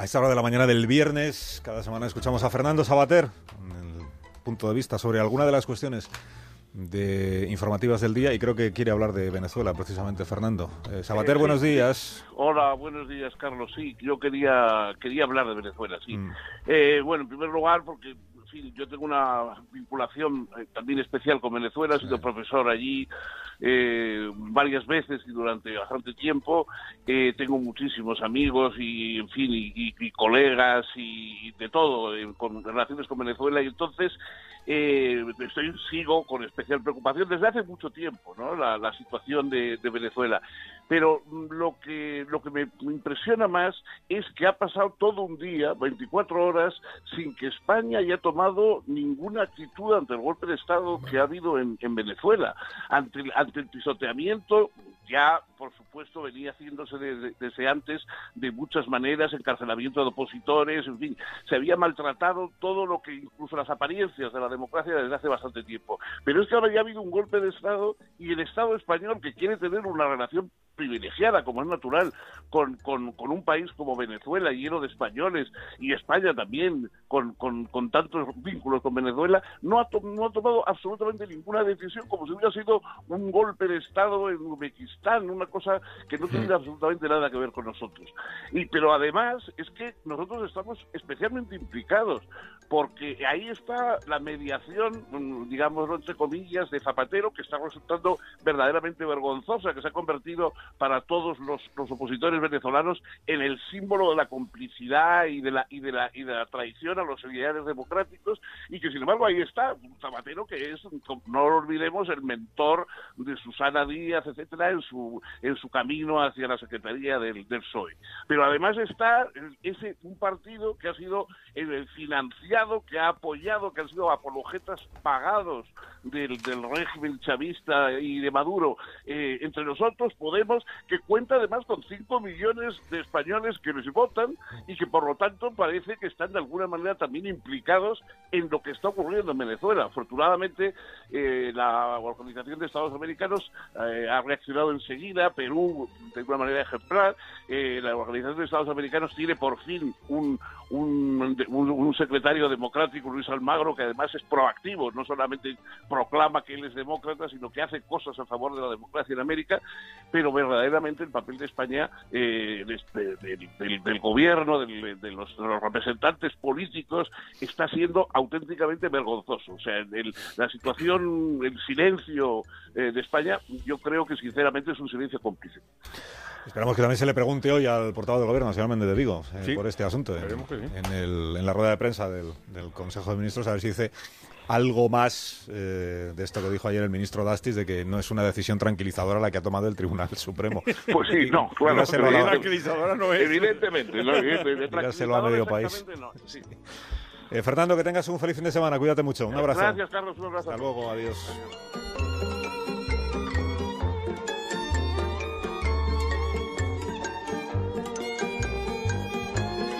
A esta hora de la mañana del viernes, cada semana escuchamos a Fernando Sabater, con el punto de vista sobre alguna de las cuestiones de informativas del día y creo que quiere hablar de Venezuela precisamente Fernando. Eh, Sabater, Eh, buenos días. Hola, buenos días, Carlos. Sí, yo quería quería hablar de Venezuela, sí. Mm. Eh, bueno, en primer lugar, porque yo tengo una vinculación eh, también especial con Venezuela, he sido profesor allí eh, varias veces y durante bastante tiempo. Eh, tengo muchísimos amigos y, en fin, y, y- y colegas y de todo eh, con relaciones con Venezuela y entonces estoy, sigo con especial preocupación desde hace mucho tiempo, ¿no? La, la situación de, de Venezuela. Pero mm, lo que, lo que me impresiona más es que ha pasado todo un día, 24 horas, sin que España haya tomado ninguna actitud ante el golpe de Estado que ha habido en, en Venezuela. Ante, ante el pisoteamiento, ya, por supuesto, venía haciéndose desde, desde antes de muchas maneras, encarcelamiento de opositores, en fin, se había maltratado todo lo que, incluso las apariencias de la democracia desde hace bastante tiempo. Pero es que ahora ya ha habido un golpe de Estado y el Estado español, que quiere tener una relación privilegiada, como es natural, con, con, con un país como Venezuela, lleno de españoles, y España también, con, con, tantos vínculos con Venezuela, no ha, to- no ha tomado absolutamente ninguna decisión, como si hubiera sido un golpe de Estado en Uzbekistán, una cosa que no tiene absolutamente nada que ver con nosotros. Y, pero además es que nosotros estamos especialmente implicados, porque ahí está la mediación, mm, digámoslo entre comillas, de Zapatero, que está resultando verdaderamente vergonzosa, que se ha convertido para todos los, los opositores venezolanos en el símbolo de la complicidad y de la, y de la, y de la traición a los ideales democráticos, y que sin embargo ahí está Zapatero que es, no lo olvidemos, el mentor de Susana Díaz, etcétera, en su, en su camino hacia la Secretaría del, del PSOE. Pero además está ese un partido que ha sido eh, financiado, que ha apoyado, que han sido apologetas pagados del, del régimen chavista y de Maduro. Eh, entre nosotros, Podemos, que cuenta además con 5 millones de españoles que les votan y que por lo tanto parece que están de alguna manera también implicados en lo que está ocurriendo en Venezuela. Afortunadamente, eh, la Organización de Estados Americanos eh, ha reaccionado enseguida, Perú de una manera ejemplar, eh, la Organización de Estados Americanos tiene por fin un, un, un- un secretario democrático, Luis Almagro, que además es proactivo, no solamente proclama que él es demócrata, sino que hace cosas a favor de la democracia en América, pero verdaderamente el papel de España, eh, de este- del, del- gobierno, de, los, de los representantes políticos, está siendo auténticamente vergonzoso. O sea, el- la situación, el silencio eh, de España, yo creo que sinceramente es un silencio cómplice. Esperamos que también se le pregunte hoy al portavoz del gobierno, al señor Méndez de Vigo, eh, Sí, por este asunto. En, esperemos que sí. en el- en la rueda de prensa del, del Consejo de Ministros, a ver si dice algo más eh, de esto que dijo ayer el ministro Dastis, de que no es una decisión tranquilizadora la que ha tomado el Tribunal Supremo. Pues sí, no, claro. Dígaselo a la- evidentemente- no es. Evidentemente. Dígaselo a medio país. No, sí. Eh, Fernando, que tengas un feliz fin de semana, cuídate mucho. Un abrazo. Gracias, Carlos, un abrazo. Hasta luego, adiós. Adiós.